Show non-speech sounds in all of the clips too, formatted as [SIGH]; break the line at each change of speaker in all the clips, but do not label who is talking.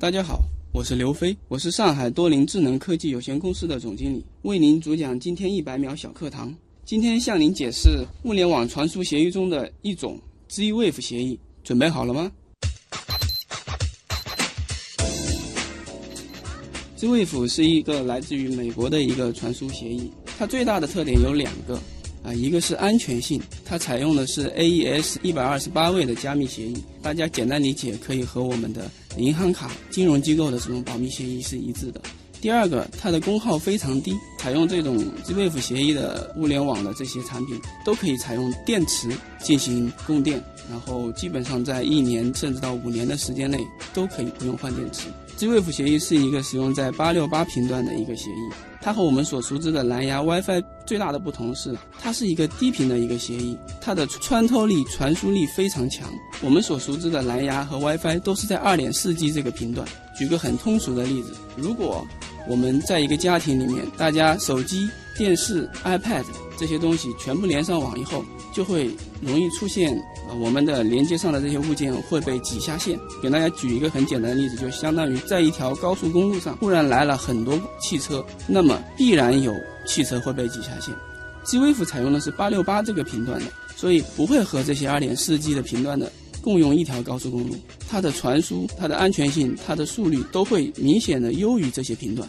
大家好，我是刘飞，我是上海多灵智能科技有限公司的总经理，为您主讲今天一百秒小课堂。今天向您解释物联网传输协议中的一种 Z-Wave 协议，准备好了吗？Z-Wave 是一个来自于美国的一个传输协议，它最大的特点有两个。啊，一个是安全性，它采用的是 AES 一百二十八位的加密协议，大家简单理解可以和我们的银行卡、金融机构的这种保密协议是一致的。第二个，它的功耗非常低，采用这种 Z-Wave 协议的物联网的这些产品都可以采用电池进行供电，然后基本上在一年甚至到五年的时间内都可以不用换电池。Z-Wave 协议是一个使用在八六八频段的一个协议。它和我们所熟知的蓝牙 WiFi 最大的不同是，它是一个低频的一个协议，它的穿透力、传输力非常强。我们所熟知的蓝牙和 WiFi 都是在 2.4G 这个频段。举个很通俗的例子，如果我们在一个家庭里面，大家手机、电视、iPad 这些东西全部连上网以后，就会容易出现。我们的连接上的这些物件会被挤下线。给大家举一个很简单的例子，就相当于在一条高速公路上，突然来了很多汽车，那么必然有汽车会被挤下线。GWAV 采用的是八六八这个频段的，所以不会和这些二点四 G 的频段的共用一条高速公路。它的传输、它的安全性、它的速率都会明显的优于这些频段。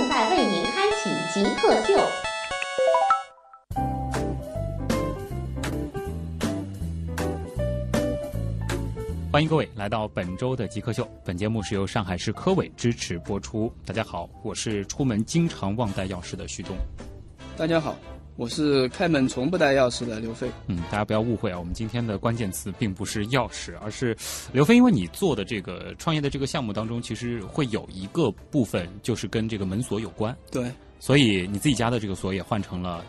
正在为您开启极客秀，
欢迎各位来到本周的极客秀。本节目是由上海市科委支持播出。大家好，我是出门经常忘带钥匙的徐东。
大家好。我是开门从不带钥匙的刘飞。
嗯，大家不要误会啊，我们今天的关键词并不是钥匙，而是刘飞。因为你做的这个创业的这个项目当中，其实会有一个部分就是跟这个门锁有关。
对，
所以你自己家的这个锁也换成了。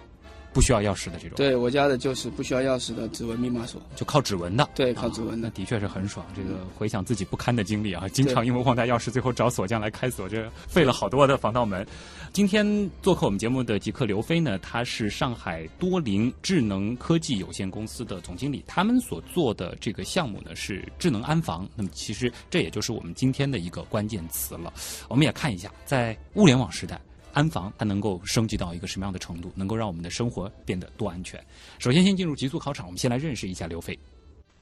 不需要钥匙的这种，
对我家的就是不需要钥匙的指纹密码锁，
就靠指纹的。
对，靠指纹
的，那的确是很爽。这个回想自己不堪的经历啊，经常因为忘带钥匙，最后找锁匠来开锁，这费了好多的防盗门。今天做客我们节目的极客刘飞呢，他是上海多灵智能科技有限公司的总经理，他们所做的这个项目呢是智能安防。那么其实这也就是我们今天的一个关键词了。我们也看一下，在物联网时代。安防它能够升级到一个什么样的程度，能够让我们的生活变得多安全？首先，先进入极速考场，我们先来认识一下刘飞。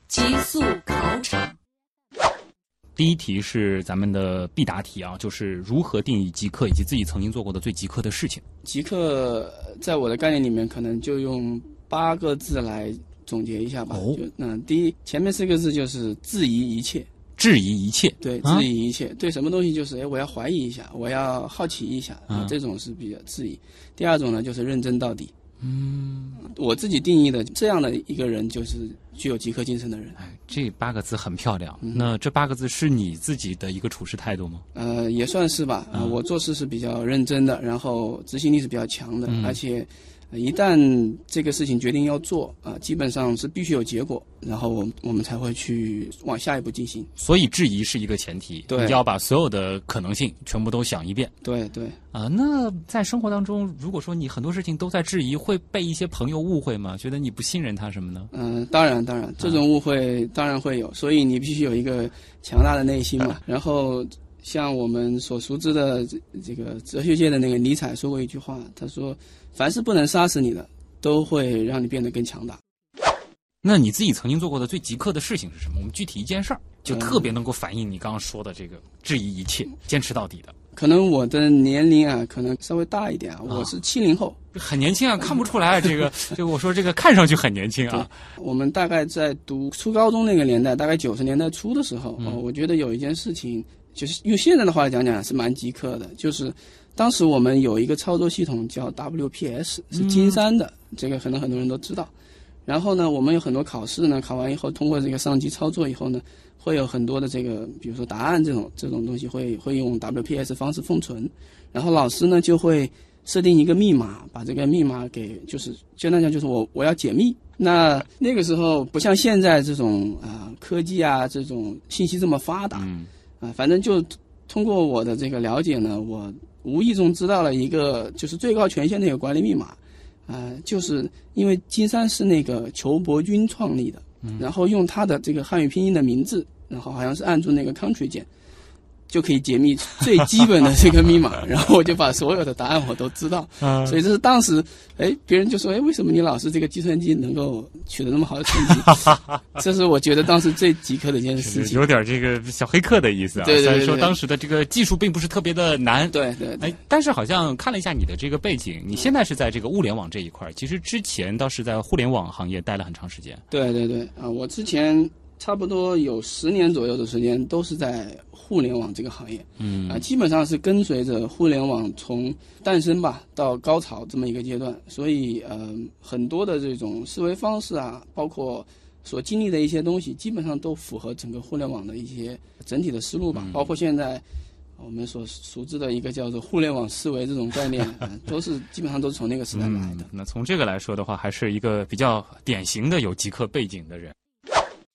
极速考场，
第一题是咱们的必答题啊，就是如何定义极客，以及自己曾经做过的最极客的事情。
极客在我的概念里面，可能就用八个字来总结一下吧。哦，嗯，第一，前面四个字就是质疑一切。
质疑一切，
对，质疑一切，对什么东西就是，哎，我要怀疑一下，我要好奇一下，啊，这种是比较质疑。第二种呢，就是认真到底。嗯，我自己定义的这样的一个人，就是具有极客精神的人。
哎，这八个字很漂亮。那这八个字是你自己的一个处事态度吗？
呃，也算是吧。我做事是比较认真的，然后执行力是比较强的，而且。一旦这个事情决定要做啊，基本上是必须有结果，然后我我们才会去往下一步进行。
所以质疑是一个前提，
对，
你要把所有的可能性全部都想一遍。
对对
啊，那在生活当中，如果说你很多事情都在质疑，会被一些朋友误会吗？觉得你不信任他什么呢？
嗯，当然当然，这种误会当然会有，所以你必须有一个强大的内心嘛。[LAUGHS] 然后像我们所熟知的这这个哲学界的那个尼采说过一句话，他说。凡是不能杀死你的，都会让你变得更强大。
那你自己曾经做过的最极客的事情是什么？我们具体一件事儿，就特别能够反映你刚刚说的这个质疑一切、坚持到底的。
可能我的年龄啊，可能稍微大一点啊，我是七零后，
很年轻啊，看不出来。这个，[LAUGHS] 这个，我说这个看上去很年轻啊。
我们大概在读初高中那个年代，大概九十年代初的时候，我觉得有一件事情，就是用现在的话来讲讲，是蛮极客的，就是。当时我们有一个操作系统叫 WPS，是金山的，这个可能很多人都知道。然后呢，我们有很多考试呢，考完以后通过这个上机操作以后呢，会有很多的这个，比如说答案这种这种东西会会用 WPS 方式封存，然后老师呢就会设定一个密码，把这个密码给就是简单讲就是我我要解密。那那个时候不像现在这种啊、科技啊这种信息这么发达，
嗯
啊，反正就通过我的这个了解呢，我无意中知道了一个就是最高权限的一个管理密码，啊，就是因为金山是那个裘伯君创立的，然后用他的这个汉语拼音的名字，然后好像是按住那个 country 键。就可以解密最基本的这个密码，[LAUGHS] 然后我就把所有的答案我都知道，
啊
所以这是当时，哎，别人就说，哎，为什么你老师这个计算机能够取得那么好的成绩？[LAUGHS] 这是我觉得当时最极客的一件事情。
有点这个小黑客的意思啊。
对对对
虽然说当时的这个技术并不是特别的难。
对对对
哎，但是好像看了一下你的这个背景，你现在是在这个物联网这一块儿，其实之前倒是在互联网行业待了很长时间。
对对对啊！我之前差不多有十年左右的时间都是在互联网这个行业，
嗯
啊，基本上是跟随着互联网从诞生吧到高潮这么一个阶段，所以呃，很多的这种思维方式啊，包括所经历的一些东西，基本上都符合整个互联网的一些整体的思路吧，包括现在。我们所熟知的一个叫做互联网思维这种概念，啊、都是基本上都是从那个时代来的。
嗯。那从这个来说的话，还是一个比较典型的有极客背景的人。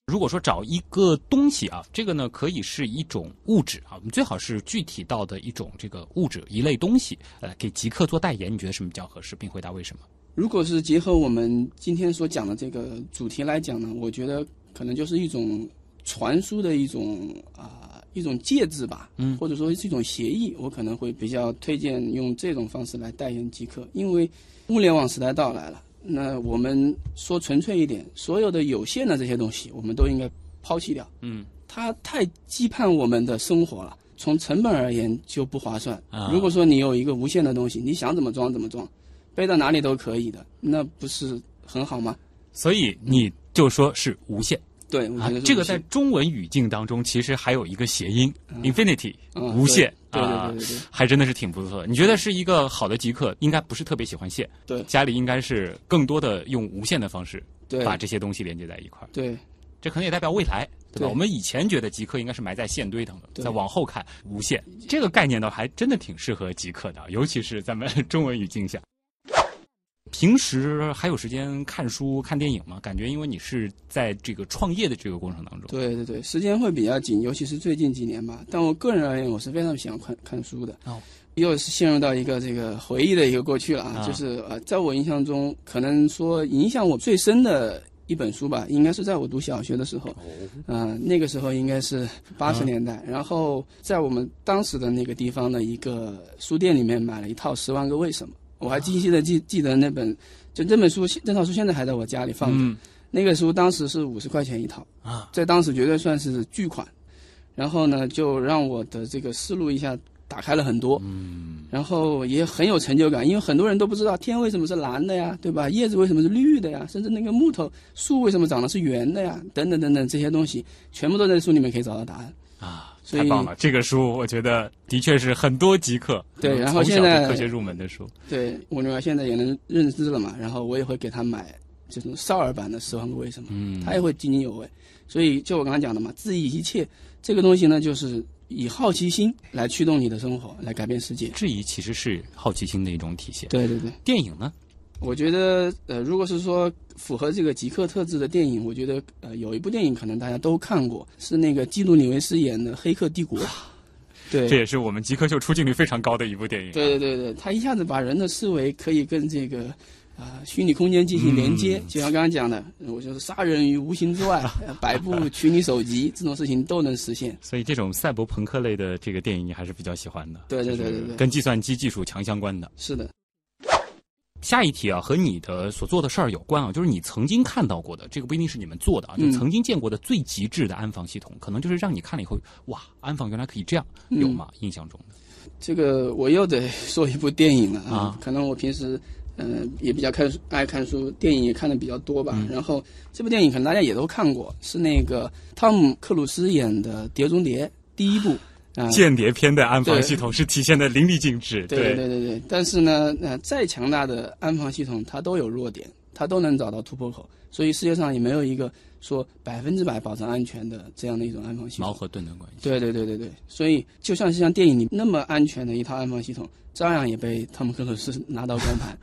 如果说找一个东西啊，这个呢可以是一种物质啊，我们最好是具体到的一种这个物质一类东西，呃，给极客做代言，你觉得什么比较合适，并回答为什么？
如果是结合我们今天所讲的这个主题来讲呢，我觉得可能就是一种传输的一种啊、一种介质吧，
嗯
或者说是一种协议，我可能会比较推荐用这种方式来代言极客，因为物联网时代到来了，那我们说纯粹一点，所有的有限的这些东西，我们都应该抛弃掉，
嗯
它太羁绊我们的生活了。从成本而言就不划算。
啊
如果说你有一个无限的东西，你想怎么装怎么装，背到哪里都可以的，那不是很好吗？
所以你就说是无限
对，
啊这个在中文语境当中其实还有一个谐音
嗯。
infinity，
嗯
无限啊还真的是挺不错的。你觉得是一个好的极客，应该不是特别喜欢线，
对。
家里应该是更多的用无线的方式
对。
把这些东西连接在一块儿。
对。
这可能也代表未来，对吧？
对。
我们以前觉得极客应该是埋在线堆当中，
对。
再往后看无线这个概念倒，还真的挺适合极客的，尤其是咱们 [LAUGHS] 中文语境下。平时还有时间看书、看电影吗？感觉因为你是在这个创业的这个过程当中，
对对对，时间会比较紧，尤其是最近几年吧。但我个人而言，我是非常喜欢看看书的。
哦，
又是陷入到一个这个回忆的一个过去了啊，
啊
就是呃，在我印象中，可能说影响我最深的一本书吧，应该是在我读小学的时候。嗯、那个时候应该是八十年代，然后在我们当时的那个地方的一个书店里面买了一套《十万个为什么》，我还清晰的记记得那本，就这本书，这套书现在还在我家里放着。
嗯
那个书当时是五十块钱一套，
啊，
在当时绝对算是巨款。然后呢，就让我的这个思路一下打开了很多。
嗯
然后也很有成就感，因为很多人都不知道天为什么是蓝的呀，对吧？叶子为什么是绿的呀？甚至那个木头树为什么长得是圆的呀？等等等等这些东西，全部都在书里面可以找到答案。
啊，
所以
太棒了！这个书我觉得的确是很多极客
对然后现在
科学入门的书。
对我女儿现在也能认知了嘛，然后我也会给她买这种少儿版的《十万个为什么》，
嗯，
她也会津津有味。所以就我刚才讲的嘛，质疑一切这个东西呢，就是以好奇心来驱动你的生活，来改变世界。
质疑其实是好奇心的一种体现。
对对对。
电影呢？
我觉得，呃，如果是说符合这个极客特质的电影，我觉得，呃，有一部电影可能大家都看过，是那个基努里维斯演的《黑客帝国》。[LAUGHS] 对，
这也是我们极客秀出镜率非常高的一部电影。
对对对对，他一下子把人的思维可以跟这个啊、虚拟空间进行连接，
嗯
就像刚刚讲的，我就是杀人于无形之外，[LAUGHS] 呃百步取你首级，这种事情都能实现。
所以这种赛博朋克类的这个电影你还是比较喜欢的。
对对对对对
跟计算机技术强相关的。
是的，
下一题啊，和你的所做的事儿有关啊，就是你曾经看到过的，这个不一定是你们做的啊，就
嗯
曾经见过的最极致的安防系统，可能就是让你看了以后，哇，安防原来可以这样，
嗯
有吗？印象中的？
这个我又得说一部电影了啊，
啊。
可能我平时嗯、呃也比较看爱看书，电影也看的比较多吧。
嗯。
然后这部电影可能大家也都看过，是那个汤姆克鲁斯演的《碟中谍》第一部，啊、
间谍片的安防系统是体现的淋漓尽致。
对对对对对，但是呢，呃，再强大的安防系统，它都有弱点，它都能找到突破口，所以世界上也没有一个说百分之百保证安全的这样的一种安防系统。
矛和盾的关系。
对对对对对，所以就像是像电影里那么安全的一套安防系统，照样也被汤姆克鲁斯拿到光盘。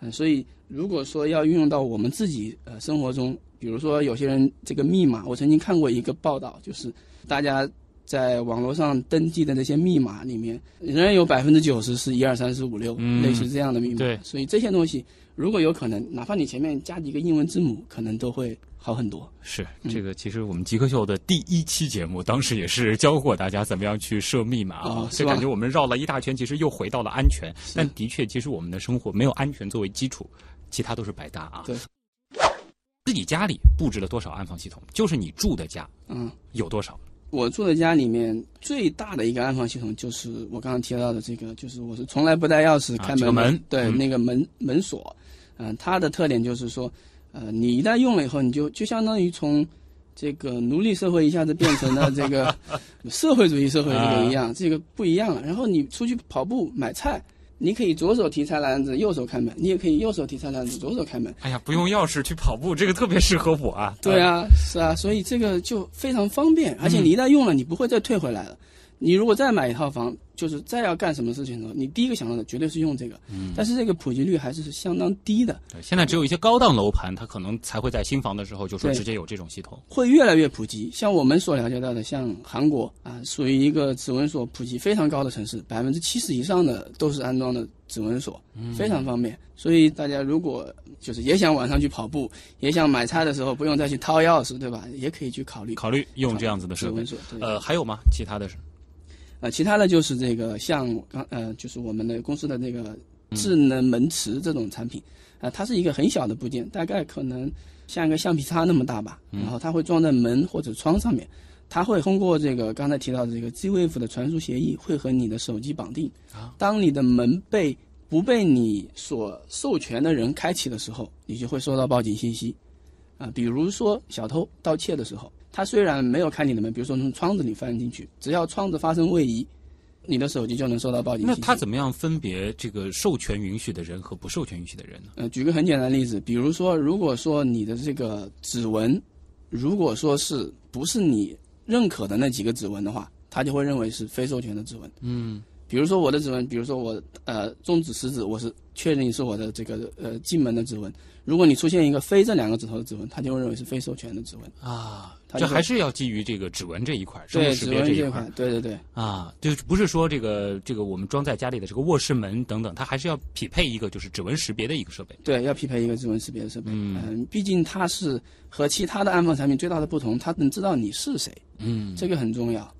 嗯，[LAUGHS] 所以如果说要运用到我们自己呃生活中，比如说有些人这个密码，我曾经看过一个报道，就是大家在网络上登记的那些密码里面，仍然有百分之九十是一二三四五六，
嗯
类似这样的密码。
对
所以这些东西如果有可能，哪怕你前面加几个英文字母，可能都会好很多。
是
嗯
这个，其实我们极客秀的第一期节目，当时也是教过大家怎么样去设密码啊
哦，吧
就是感觉我们绕了一大圈，其实又回到了安全。但的确，其实我们的生活没有安全作为基础，其他都是白搭啊。
对，
自己家里布置了多少安防系统，就是你住的家
嗯。
有多少。
我住的家里面最大的一个安防系统就是我刚刚提到的这个，就是我是从来不带钥匙
啊
开门的，
这个门
对、
嗯。
那个门门锁，嗯、它的特点就是说，呃，你一旦用了以后，你就就相当于从这个奴隶社会一下子变成了这个 [LAUGHS] 社会主义社会这个一样，这个不一样了。然后你出去跑步买菜，你可以左手提菜篮子，右手开门；你也可以右手提菜篮子，左手开门。
哎呀，不用钥匙去跑步，这个特别适合我啊。[LAUGHS]
对啊，是啊，所以这个就非常方便，而且你一旦用了，你不会再退回来了。你如果再买一套房，就是再要干什么事情的时候，你第一个想到的绝对是用这个。嗯，但是这个普及率还是相当低的，
对，现在只有一些高档楼盘，它可能才会在新房的时候就说直接有这种系统。
会越来越普及。像我们所了解到的，像韩国啊，属于一个指纹锁普及非常高的城市，百分之七十以上的都是安装的指纹锁，非常方便。所以大家如果就是也想晚上去跑步，也想买菜的时候不用再去掏钥匙，对吧？也可以去考虑
考虑用这样子的设备
指纹。锁。对
呃，还有吗？其他的是？
呃，其他的就是这个像刚呃，就是我们的公司的这个智能门磁这种产品，啊、它是一个很小的部件，大概可能像一个橡皮擦那么大吧，然后它会装在门或者窗上面，它会通过这个刚才提到的这个 Z-Wave 的传输协议，会和你的手机绑定。当你的门被不被你所授权的人开启的时候，你就会收到报警信息。啊，比如说小偷盗窃的时候，他虽然没有开你的门，比如说从窗子里翻进去，只要窗子发生位移，你的手机就能收到报警。
那它怎么样分别这个授权允许的人和不授权允许的人呢？
呃，举个很简单的例子，比如说，如果说你的这个指纹，如果说是不是你认可的那几个指纹的话，他就会认为是非授权的指纹。
嗯，
比如说我的指纹，比如说我呃中指、食指，我是确认是我的这个呃进门的指纹。如果你出现一个非这两个指头的指纹，他就会认为是非授权的指纹。
啊，这还是要基于这个指纹这一块，生物
对，
识
指纹这
一块
块，对对对。
啊，就是不是说这个这个我们装在家里的这个卧室门等等，它还是要匹配一个就是指纹识别的一个设备。
对，要匹配一个指纹识别的设备。
嗯
毕竟它是和其他的安防产品最大的不同，它能知道你是谁，
嗯，
这个很重要。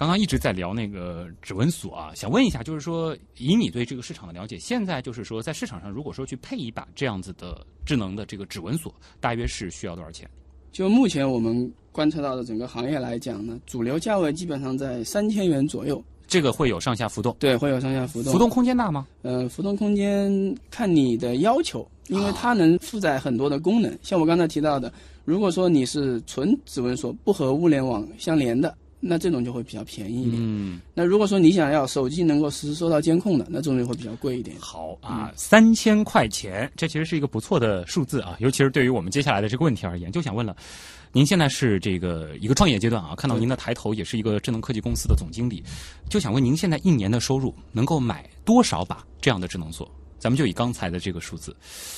刚刚一直在聊那个指纹锁啊，想问一下，就是说以你对这个市场的了解，现在就是说在市场上如果说去配一把这样子的智能的这个指纹锁，大约是需要多少钱？
就目前我们观测到的整个行业来讲呢，主流价位基本上在三千元左右。
这个会有上下浮动，
对，会有上下浮动。
浮动空间大吗？
呃，浮动空间看你的要求，因为它能负载很多的功能。像我刚才提到的，如果说你是纯指纹锁，不和物联网相连的，那这种就会比较便宜一点。
嗯，
那如果说你想要手机能够实时收到监控的，那这种就会比较贵一点。
好啊，三千块钱，这其实是一个不错的数字啊，尤其是对于我们接下来的这个问题而言，就想问了。您现在是这个一个创业阶段啊，看到您的抬头也是一个智能科技公司的总经理，就想问您现在一年的收入能够买多少把这样的智能锁？咱们就以刚才的这个数字，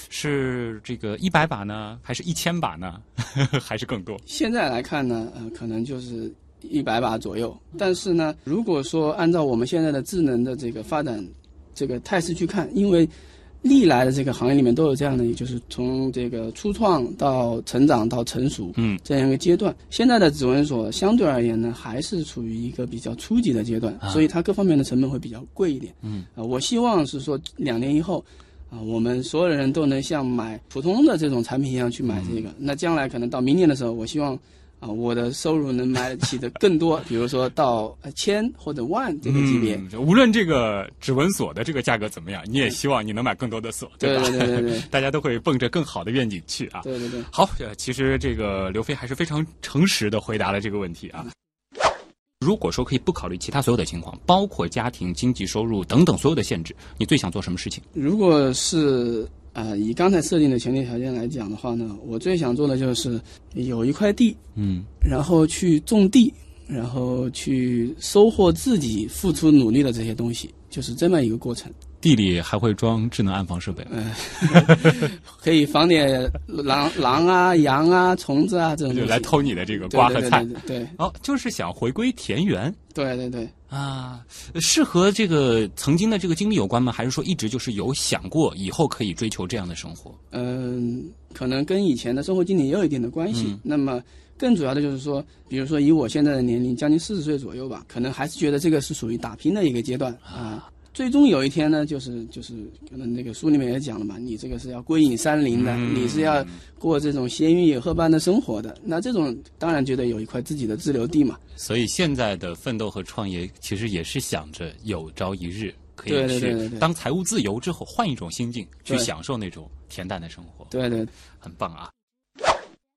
是这个一百把呢，还是一千把呢，[LAUGHS] 还是更多？
现在来看呢，呃，可能就是一百把左右。但是呢，如果说按照我们现在的智能的这个发展这个态势去看，因为历来的这个行业里面都有这样的，也就是从这个初创到成长到成熟，
嗯，
这样一个阶段。现在的指纹锁相对而言呢，还是处于一个比较初级的阶段，所以它各方面的成本会比较贵一点。
嗯，
啊、我希望是说两年以后。啊，我们所有人都能像买普通的这种产品一样去买这个。那将来可能到明年的时候，我希望啊，我的收入能买得起的更多，比如说到呃千或者万这个级别。
嗯无论这个指纹锁的这个价格怎么样，你也希望你能买更多的锁，
对
吧？
对对对对 [LAUGHS]
大家都会奔着更好的愿景去啊。
对对对。
好，呃，其实这个刘飞还是非常诚实的回答了这个问题啊。如果说可以不考虑其他所有的情况，包括家庭、经济收入等等所有的限制，你最想做什么事情？
如果是啊、呃以刚才设定的前提条件来讲的话呢，我最想做的就是有一块地，
嗯
然后去种地，然后去收获自己付出努力的这些东西，就是这么一个过程。
地里还会装智能安防设备。[LAUGHS]
可以防点狼狼啊、羊啊、虫子啊这种
就来偷你的这个瓜和菜
对。对对
哦，就是想回归田园
对对对，
啊，是和这个曾经的这个经历有关吗？还是说一直就是有想过以后可以追求这样的生活？
嗯，可能跟以前的生活经历也有一定的关系。
嗯
那么更主要的就是说，比如说以我现在的年龄，将近四十岁左右吧，可能还是觉得这个是属于打拼的一个阶段啊。最终有一天呢，就是就是可能那个书里面也讲了嘛，你这个是要归隐山林的，
嗯
你是要过这种闲云野鹤般的生活的。那这种当然觉得有一块自己的自留地嘛。
所以现在的奋斗和创业，其实也是想着有朝一日可以去当财务自由之后，换一种心境去享受那种恬淡的生活，
对对，
很棒啊！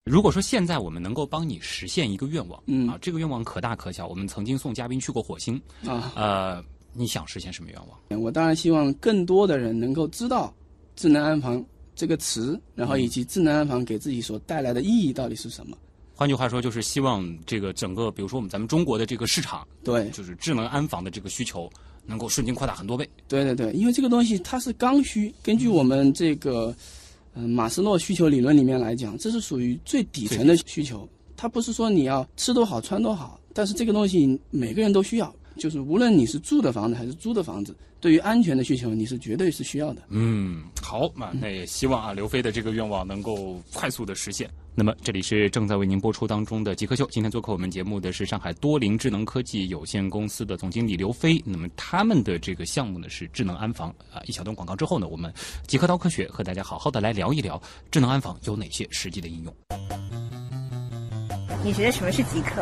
如果说现在我们能够帮你实现一个愿望，
嗯
啊，这个愿望可大可小。我们曾经送嘉宾去过火星，
啊，
呃，你想实现什么愿望？
我当然希望更多的人能够知道“智能安防”这个词，然后以及智能安防给自己所带来的意义到底是什么。
换句话说，就是希望这个整个，比如说我们咱们中国的这个市场，
对
就是智能安防的这个需求，能够瞬间扩大很多倍。
对对对，因为这个东西它是刚需，根据我们这个嗯、呃马斯洛需求理论里面来讲，这是属于最底层的需求。它不是说你要吃多好穿多好，但是这个东西每个人都需要，就是无论你是住的房子还是租的房子，对于安全的需求你是绝对是需要的。
嗯，好，那那也希望啊，刘飞的这个愿望能够快速的实现。那么这里是正在为您播出当中的《极客秀》，今天做客我们节目的是上海多灵智能科技有限公司的总经理刘飞。那么他们的这个项目呢是智能安防啊。一小段广告之后呢，我们极客刀科学和大家好好的来聊一聊智能安防有哪些实际的应用。
你觉得什么是极客？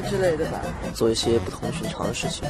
之类的吧。
做一些不同寻常的事情。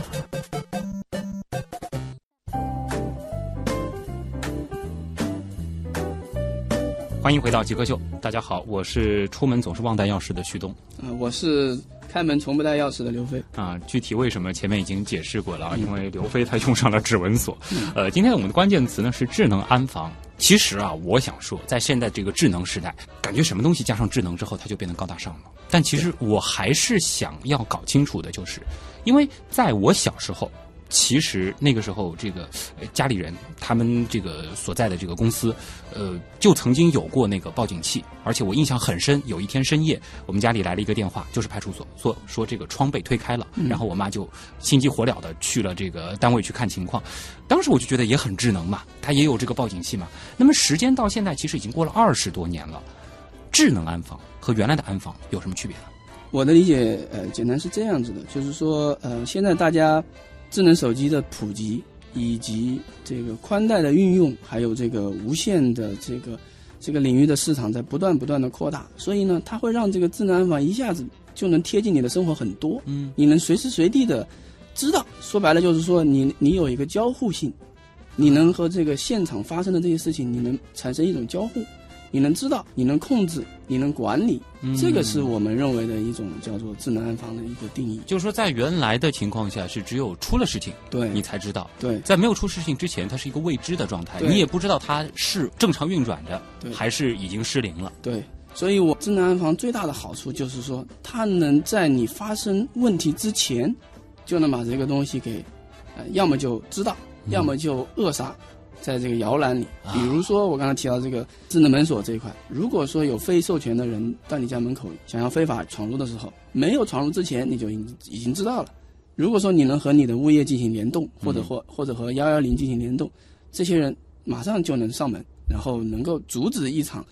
欢迎回到极客秀，大家好，我是出门总是忘带钥匙的旭东。
啊、我是开门从不带钥匙的刘飞。
啊，具体为什么前面已经解释过了啊，因为刘飞他用上了指纹锁。呃，今天我们的关键词呢是智能安防。其实啊，我想说，在现在这个智能时代，感觉什么东西加上智能之后，它就变得高大上了。但其实我还是想要搞清楚的，就是因为在我小时候。其实那个时候，这个呃家里人他们这个所在的这个公司，呃，就曾经有过那个报警器，而且我印象很深。有一天深夜，我们家里来了一个电话，就是派出所，说说这个窗被推开了，然后我妈就心急火燎的去了这个单位去看情况。当时我就觉得也很智能嘛，它也有这个报警器嘛。那么时间到现在其实已经过了二十多年了，智能安防和原来的安防有什么区别呢？
我的理解，呃，简单是这样子的，就是说，呃，现在大家智能手机的普及，以及这个宽带的运用，还有这个无线的这个这个领域的市场在不断不断的扩大，所以呢，它会让这个智能安防一下子就能贴近你的生活很多，
嗯，
你能随时随地的知道，说白了就是说你你有一个交互性，你能和这个现场发生的这些事情，你能产生一种交互，你能知道，你能控制，你能管理，
嗯。
这个是我们认为的一种叫做智能安防的一个定义。
就是说，在原来的情况下是只有出了事情
对，
你才知道，
对。
在没有出事情之前，它是一个未知的状态，你也不知道它是正常运转着，
对。
还是已经失灵了。
对，所以我智能安防最大的好处就是说，它能在你发生问题之前，就能把这个东西给，呃，要么就知道，
嗯。
要么就扼杀。在这个摇篮里，
啊。
比如说我刚才提到这个智能门锁这一块，如果说有非授权的人到你家门口想要非法闯入的时候，没有闯入之前你就已经已经知道了。如果说你能和你的物业进行联动，或者
嗯
或或者和幺幺零进行联动，这些人马上就能上门，然后能够阻止一场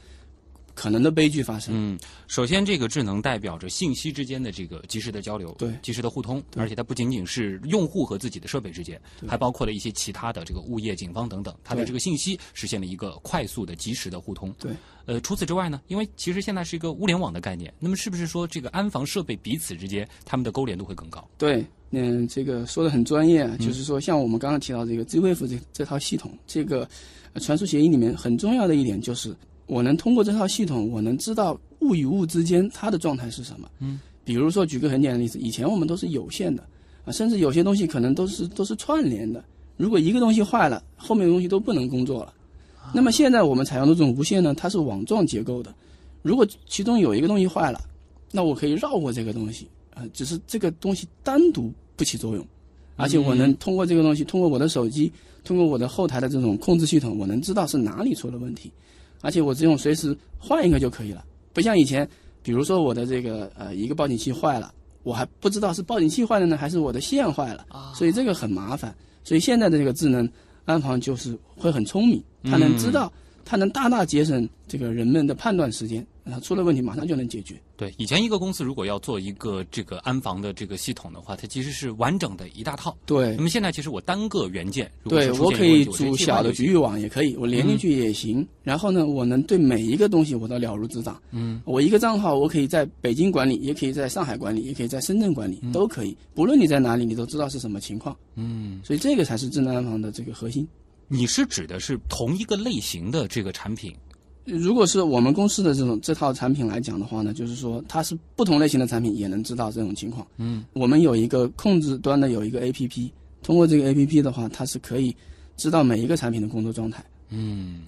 可能的悲剧发生。
嗯，首先这个智能代表着信息之间的这个及时的交流，
对
及时的互通，而且它不仅仅是用户和自己的设备之间，还包括了一些其他的这个物业、警方等等，它的
对
这个信息实现了一个快速的、及时的互通。
对，
呃，除此之外呢，因为其实现在是一个物联网的概念，那么是不是说这个安防设备彼此之间它们的勾连度会更高？
对，嗯，这个说的很专业啊，就是说像我们刚刚提到这个 Z-Wave 这这套系统，这个呃传输协议里面很重要的一点就是，我能通过这套系统，我能知道物与物之间它的状态是什么。
嗯，
比如说举个很简单的例子，以前我们都是有线的啊，甚至有些东西可能都是都是串联的。如果一个东西坏了，后面的东西都不能工作了。那么现在我们采用的这种无线呢，它是网状结构的。如果其中有一个东西坏了，那我可以绕过这个东西啊、呃只是这个东西单独不起作用，而且我能通过这个东西，通过我的手机，通过我的后台的这种控制系统，我能知道是哪里出了问题，而且我只用随时换一个就可以了，不像以前，比如说我的这个呃一个报警器坏了，我还不知道是报警器坏了呢，还是我的线坏了，所以这个很麻烦。所以现在的这个智能安防就是会很聪明，它能知道，它能大大节省这个人们的判断时间，啊出了问题马上就能解决。
对，以前一个公司如果要做一个这个安防的这个系统的话，它其实是完整的一大套。
对
那么现在其实我单个元件，
对我可以组小的局域网也可以，我连进去也行。然后呢，我能对每一个东西我都了如指掌。
嗯，
我一个账号，我可以在北京管理，也可以在上海管理，也可以在深圳管理，都可以。不论你在哪里，你都知道是什么情况。
嗯，
所以这个才是智能安防的这个核心。
你是指的是同一个类型的这个产品？
如果是我们公司的这种这套产品来讲的话呢，就是说它是不同类型的产品也能知道这种情况。
嗯，
我们有一个控制端的有一个 APP，通过这个 APP 的话，它是可以知道每一个产品的工作状态。
嗯，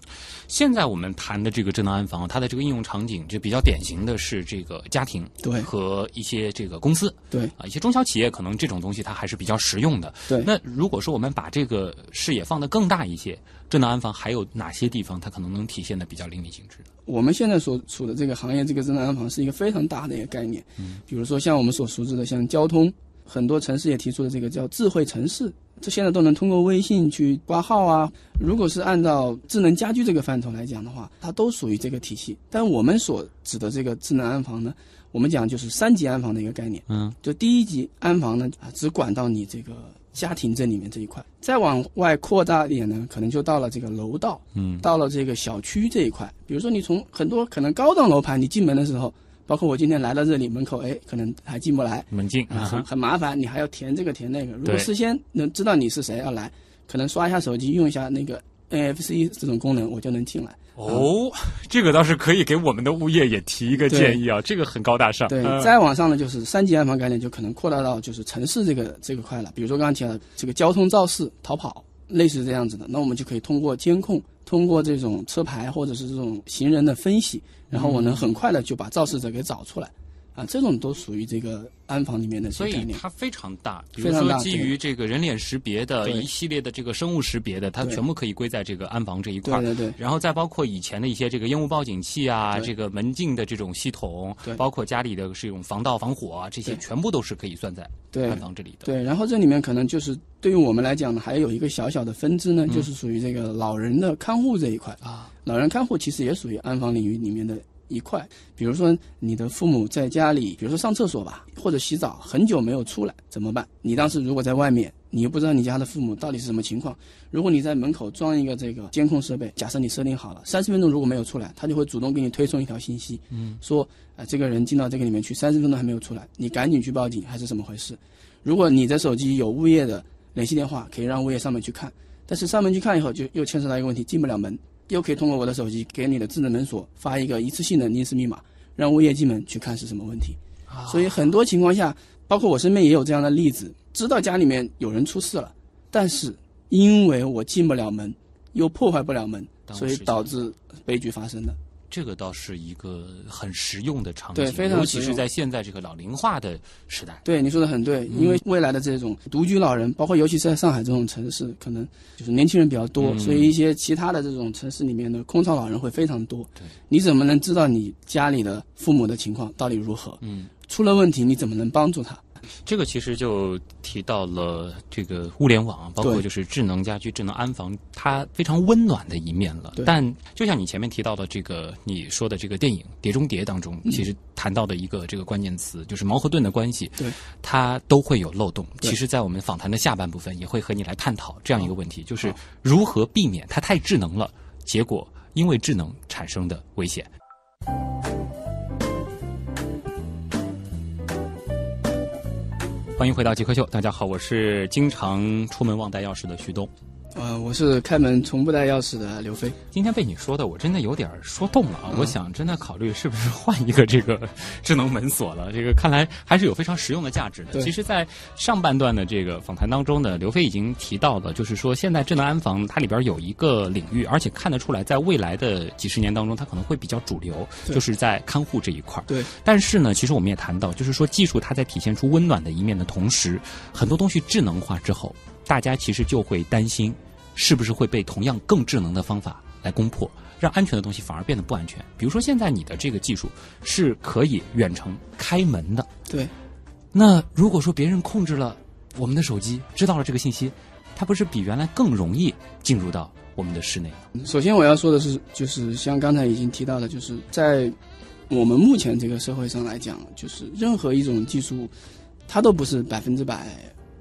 现在我们谈的这个智能安防，它的这个应用场景就比较典型的是这个家庭
对
和一些这个公司
对
啊，一些中小企业可能这种东西它还是比较实用的。
对
那如果说我们把这个视野放得更大一些，智能安防还有哪些地方它可能能体现的比较淋漓尽致？
我们现在所处的这个行业，这个智能安防是一个非常大的一个概念。
嗯，
比如说像我们所熟知的，像交通，很多城市也提出了这个叫智慧城市，这现在都能通过微信去挂号啊。如果是按照智能家居这个范畴来讲的话，它都属于这个体系。但我们所指的这个智能安防呢，我们讲就是三级安防的一个概念。
嗯，
就第一级安防呢，啊，只管到你这个家庭这里面这一块，再往外扩大一点呢，可能就到了这个楼道，
嗯
到了这个小区这一块。比如说你从很多可能高档楼盘，你进门的时候，包括我今天来到这里门口，哎，可能还进不来，
门禁
啊，很很麻烦，你还要填这个填那个。如果事先能知道你是谁要来，可能刷一下手机，用一下那个 NFC 这种功能，我就能进来。
哦，这个倒是可以给我们的物业也提一个建议啊，这个很高大上。
对，
嗯
再往上呢，就是三级安防概念就可能扩大到就是城市这个这个块了。比如说刚刚提到的这个交通肇事、逃跑，类似这样子的，那我们就可以通过监控，通过这种车牌或者是这种行人的分析，然后我能很快的就把肇事者给找出来。啊，这种都属于这个安防里面的
所以。它非常大，比如
非常大
说基于这个人脸识别的一系列的这个生物识别的，它全部可以归在这个安防这一块儿。
对对对。
然后再包括以前的一些这个烟雾报警器啊，这个门禁的这种系统
对，
包括家里的这种防盗防火啊，这些全部都是可以算在
对。
安防这里的。
对，然后这里面可能就是对于我们来讲呢，还有一个小小的分支呢，就是属于这个老人的看护这一块。
啊。
老人看护其实也属于安防领域里面的一块。比如说你的父母在家里，比如说上厕所吧，或者洗澡很久没有出来，怎么办？你当时如果在外面，你又不知道你家的父母到底是什么情况，如果你在门口装一个这个监控设备，假设你设定好了，三十分钟如果没有出来，他就会主动给你推送一条信息，
嗯，
说啊、呃这个人进到这个里面去，三十分钟还没有出来，你赶紧去报警还是怎么回事？如果你的手机有物业的联系电话，可以让物业上门去看。但是上门去看以后，就又牵扯到一个问题，进不了门，又可以通过我的手机给你的智能门锁发一个一次性的临时密码，让物业进门去看是什么问题。所以很多情况下，包括我身边也有这样的例子，知道家里面有人出事了，但是因为我进不了门，又破坏不了门，所以导致悲剧发生的。
这个倒是一个很实用的场景，
对非常
尤其是在现在这个老龄化的时代。
对，你说的很对，因为未来的这种独居老人，包括尤其是在上海这种城市，可能就是年轻人比较多，
嗯
所以一些其他的这种城市里面的空巢老人会非常多。
对，
你怎么能知道你家里的父母的情况到底如何？
嗯，
出了问题你怎么能帮助他？
这个其实就提到了这个物联网，包括就是智能家居、智能安防，它非常温暖的一面了。但就像你前面提到的这个你说的这个电影《碟中谍》当中，
嗯
其实谈到的一个这个关键词就是矛和盾的关系，
对，
它都会有漏洞。其实，在我们访谈的下半部分也会和你来探讨这样一个问题，就是如何避免它太智能了，结果因为智能产生的危险。欢迎回到极客秀，大家好，我是经常出门忘带钥匙的徐东。
呃，我是开门从不带钥匙的刘飞。
今天被你说的，我真的有点说动了啊！
嗯
我想真的考虑是不是换一个这个 [LAUGHS] 智能门锁了。这个看来还是有非常实用的价值的。其实，在上半段的这个访谈当中呢，刘飞已经提到了，就是说现在智能安防它里边有一个领域，而且看得出来，在未来的几十年当中，它可能会比较主流，就是在看护这一块儿。
对，
但是呢，其实我们也谈到，就是说技术它在体现出温暖的一面的同时，很多东西智能化之后，大家其实就会担心，是不是会被同样更智能的方法来攻破，让安全的东西反而变得不安全。比如说，现在你的这个技术是可以远程开门的，
对，
那如果说别人控制了我们的手机，知道了这个信息，它不是比原来更容易进入到我们的室内吗？
首先我要说的是，就是像刚才已经提到的，就是在我们目前这个社会上来讲，就是任何一种技术，它都不是百分之百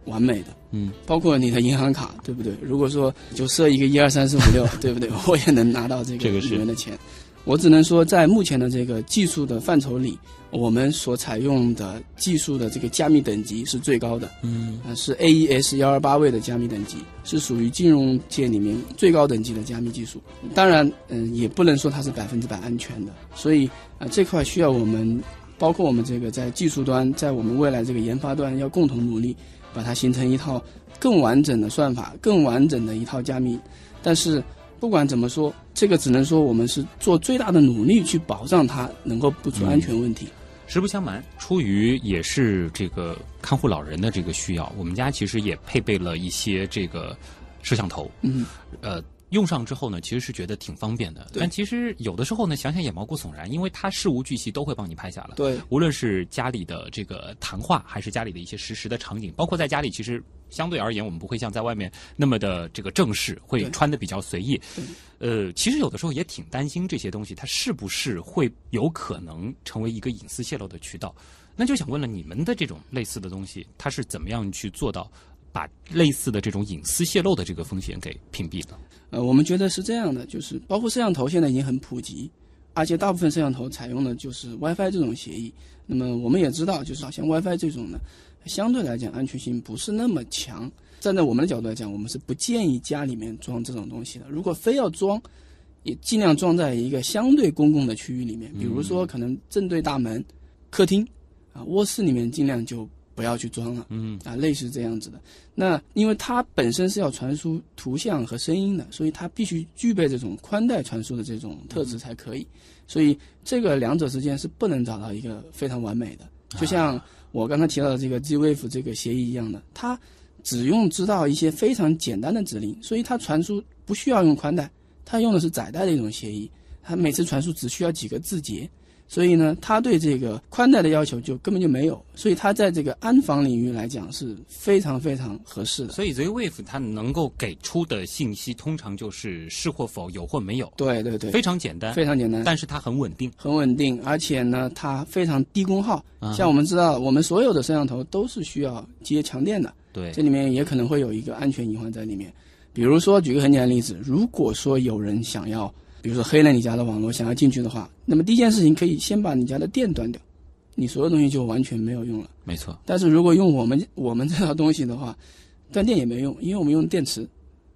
完美的。
嗯，
包括你的银行卡，对不对？如果说就设一个一二三四五六，[LAUGHS] 对不对？[LAUGHS] 我也能拿到这个里面的钱。我只能说，在目前的这个技术的范畴里，我们所采用的技术的这个加密等级是最高的。
嗯，
呃，是 AES 幺二八位的加密等级，是属于金融界里面最高等级的加密技术。当然，嗯、也不能说它是百分之百安全的，所以啊、呃这块需要我们，包括我们这个在技术端，在我们未来这个研发端要共同努力，把它形成一套更完整的算法，更完整的一套加密。但是不管怎么说，这个只能说我们是做最大的努力去保障它能够不出安全问题。
实不相瞒，出于也是这个看护老人的这个需要，我们家其实也配备了一些这个摄像头。
嗯，
呃，用上之后呢，其实是觉得挺方便的。但其实有的时候呢，想想也毛骨悚然，因为它事无巨细都会帮你拍下来。
对，
无论是家里的这个谈话，还是家里的一些实时的场景，包括在家里，其实相对而言，我们不会像在外面那么的这个正式，会穿的比较随意。呃，其实有的时候也挺担心这些东西，它是不是会有可能成为一个隐私泄露的渠道？那就想问了，你们的这种类似的东西，它是怎么样去做到把类似的这种隐私泄露的这个风险给屏蔽了？
呃，我们觉得是这样的，就是包括摄像头现在已经很普及，而且大部分摄像头采用的就是 WiFi 这种协议。那么我们也知道，就是好像 WiFi 这种呢，相对来讲安全性不是那么强。站在我们的角度来讲，我们是不建议家里面装这种东西的。如果非要装，也尽量装在一个相对公共的区域里面，比如说可能正对大门、客厅啊、卧室里面，尽量就不要去装了。
嗯
啊，类似这样子的。那因为它本身是要传输图像和声音的，所以它必须具备这种宽带传输的这种特质才可以。所以这个两者之间是不能找到一个非常完美的。就像我刚才提到的这个 Gwave 这个协议一样的，它只用知道一些非常简单的指令，所以它传输不需要用宽带，它用的是窄带的一种协议，它每次传输只需要几个字节。所以呢，它对这个宽带的要求就根本就没有，所以它在这个安防领域来讲是非常非常合适的。
所以 Z-Wave 它能够给出的信息，通常就是是或否，有或没有，
对对对，
非常简单，
非常简单，
但是它很稳定。
很稳定，而且呢，它非常低功耗。
啊
像我们知道，我们所有的摄像头都是需要接强电的，
对
这里面也可能会有一个安全隐患在里面。比如说，举个很简单的例子，如果说有人想要，比如说黑了你家的网络，想要进去的话，那么第一件事情可以先把你家的电断掉，你所有东西就完全没有用了。
没错，
但是如果用我们我们这套东西的话，断电也没用，因为我们用电池，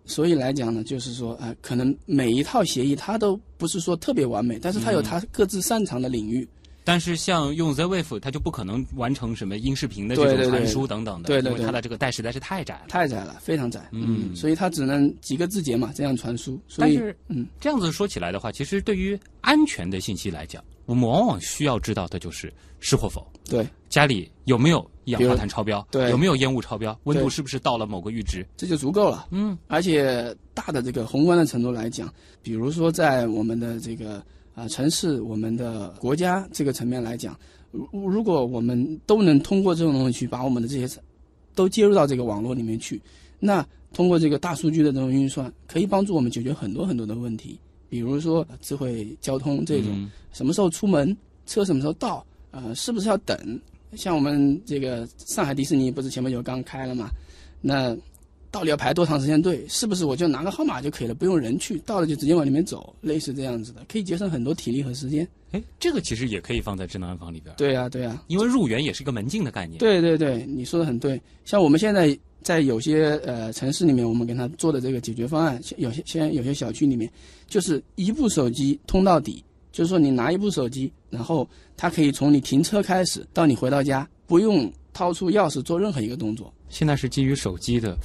所以来讲呢，就是说啊、呃可能每一套协议它都不是说特别完美，但是它有它各自擅长的领域。
但是像用 Z-Wave，它就不可能完成什么音视频的这种传输等等的，
对对对
因为它的这个带实在是太窄了。
太窄了，非常窄，
嗯。
所以它只能几个字节嘛，这样传输。所以，
但是，
嗯，
这样子说起来的话，其实对于安全的信息来讲，我们往往需要知道的就是是或否，
对，
家里有没有一氧化碳超标，
对。
有没有烟雾超标，温度是不是到了某个阈值，
这就足够了。
嗯，
而且大的这个宏观的程度来讲，比如说在我们的这个啊、城市、我们的国家这个层面来讲，如如果我们都能通过这种东西去把我们的这些都接入到这个网络里面去，那通过这个大数据的这种运算，可以帮助我们解决很多很多的问题，比如说智慧交通这种，
嗯
什么时候出门，车什么时候到，呃，是不是要等？像我们这个上海迪士尼不是前不久刚开了嘛，那到底要排多长时间队？是不是我就拿个号码就可以了，不用人去，到了就直接往里面走，类似这样子的，可以节省很多体力和时间。
哎，这个其实也可以放在智能安防里边，
对呀、对呀、
因为入园也是一个门禁的概念。
对对对，你说的很对。像我们现在在有些呃城市里面，我们给他做的这个解决方案，有些现在有些小区里面，就是一部手机通到底，就是说你拿一部手机，然后它可以从你停车开始到你回到家，不用掏出钥匙做任何一个动作。
现在是基于手机的，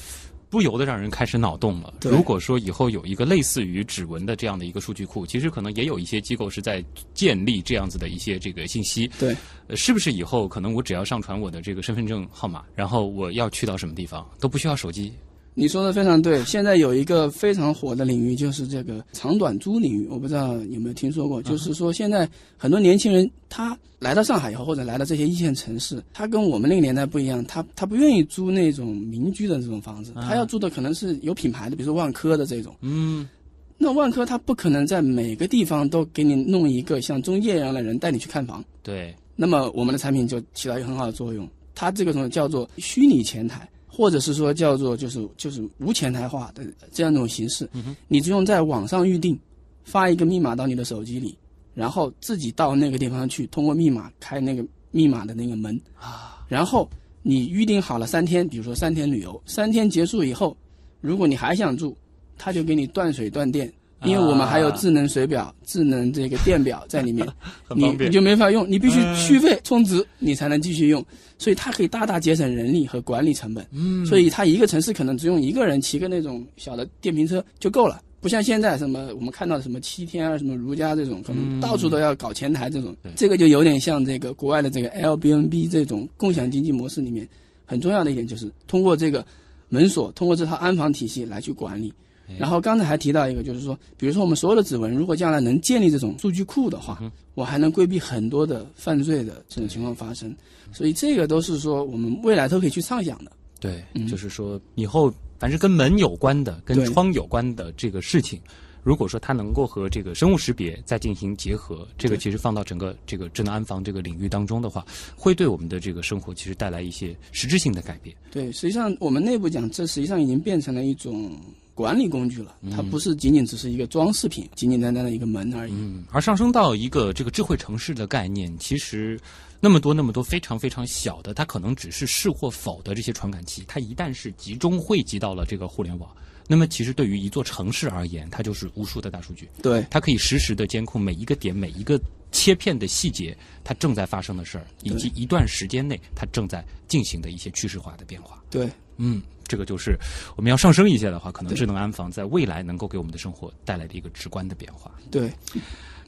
不由得让人开始脑洞了。如果说以后有一个类似于指纹的这样的一个数据库，其实可能也有一些机构是在建立这样子的一些这个信息。
对，
呃，是不是以后可能我只要上传我的这个身份证号码，然后我要去到什么地方都不需要手机？
你说的非常对，现在有一个非常火的领域，就是这个长短租领域，我不知道有没有听说过。就是说，现在很多年轻人他来到上海以后，或者来到这些一线城市，他跟我们那个年代不一样，他他不愿意租那种民居的这种房子，他要住的可能是有品牌的，比如说万科的这种。
嗯，
那万科他不可能在每个地方都给你弄一个像中介一样的人带你去看房。
对，
那么我们的产品就起到一个很好的作用。它这个东西叫做虚拟前台，或者是说叫做就是就是无前台化的这样一种形式。你只用在网上预定，发一个密码到你的手机里，然后自己到那个地方去，通过密码开那个密码的那个门啊，然后你预定好了三天，比如说三天旅游，三天结束以后，如果你还想住，他就给你断水断电。因为我们还有智能水表、智能这个电表在里面，[LAUGHS] 你你就没法用，你必须
嗯
续费充值，你才能继续用。所以它可以大大节省人力和管理成本。
嗯
所以它一个城市可能只用一个人骑个那种小的电瓶车就够了，不像现在什么我们看到的什么七天啊、什么如家这种，可能到处都要搞前台这种。这个就有点像这个国外的这个 Airbnb 这种共享经济模式里面很重要的一点，就是通过这个门锁，通过这套安防体系来去管理。然后刚才还提到一个，就是说，比如说我们所有的指纹，如果将来能建立这种数据库的话，我还能规避很多的犯罪的这种情况发生。所以这个都是说我们未来都可以去畅想的。
对，就是说以后凡是跟门有关的、跟窗有关的这个事情，如果说它能够和这个生物识别再进行结合，这个其实放到整个这个智能安防这个领域当中的话，会对我们的这个生活其实带来一些实质性的改变。
对，实际上我们内部讲，这实际上已经变成了一种管理工具了，它不是仅仅只是一个装饰品，简简单单的一个门而已。
嗯，而上升到一个这个智慧城市的概念，其实那么多那么多非常非常小的，它可能只是是或否的这些传感器，它一旦是集中汇集到了这个互联网。那么，其实对于一座城市而言，它就是无数的大数据。
对，
它可以实时的监控每一个点、每一个切片的细节，它正在发生的事儿，以及一段时间内它正在进行的一些趋势化的变化。
对，
嗯，这个就是我们要上升一些的话，可能智能安防在未来能够给我们的生活带来的一个直观的变化。
对，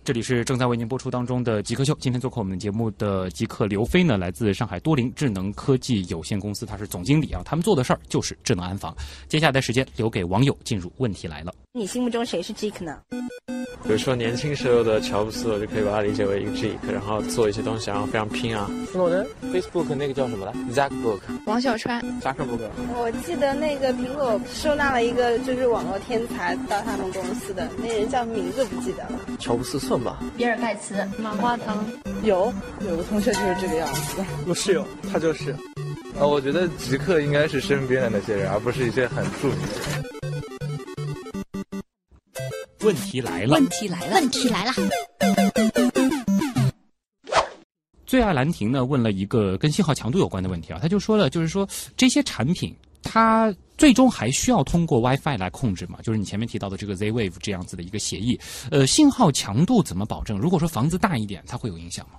这里是正在为您播出当中的极客秀。今天做客我们节目的极客刘飞呢，来自上海多林智能科技有限公司，他是总经理啊。他们做的事儿就是智能安防。接下来的时间留给网友进入问题来了。
你心目中谁是 Geek 呢？
比如说年轻时候的乔布斯，我就可以把它理解为一个 geek，然后做一些东西，然后非常拼啊。斯诺登，Facebook 那个叫什么来？Zackbook，
王小川
，？Zack Book。
我记得那个苹果收纳了一个就是网络天才到他们公司的那人叫名字不记得了。
乔布斯
比尔盖茨，马化腾。
有有个同学就是这个样子。
我室友他就是。
呃，我觉得极客应该是身边的那些人，而不是一些很著名的人。
问题来了，
问题来了，
问题来了。
最爱兰亭呢问了一个跟信号强度有关的问题啊，他就说了，就是说这些产品它最终还需要通过 WiFi 来控制嘛？就是你前面提到的这个 Z-Wave 这样子的一个协议，呃，信号强度怎么保证？如果说房子大一点，它会有影响吗？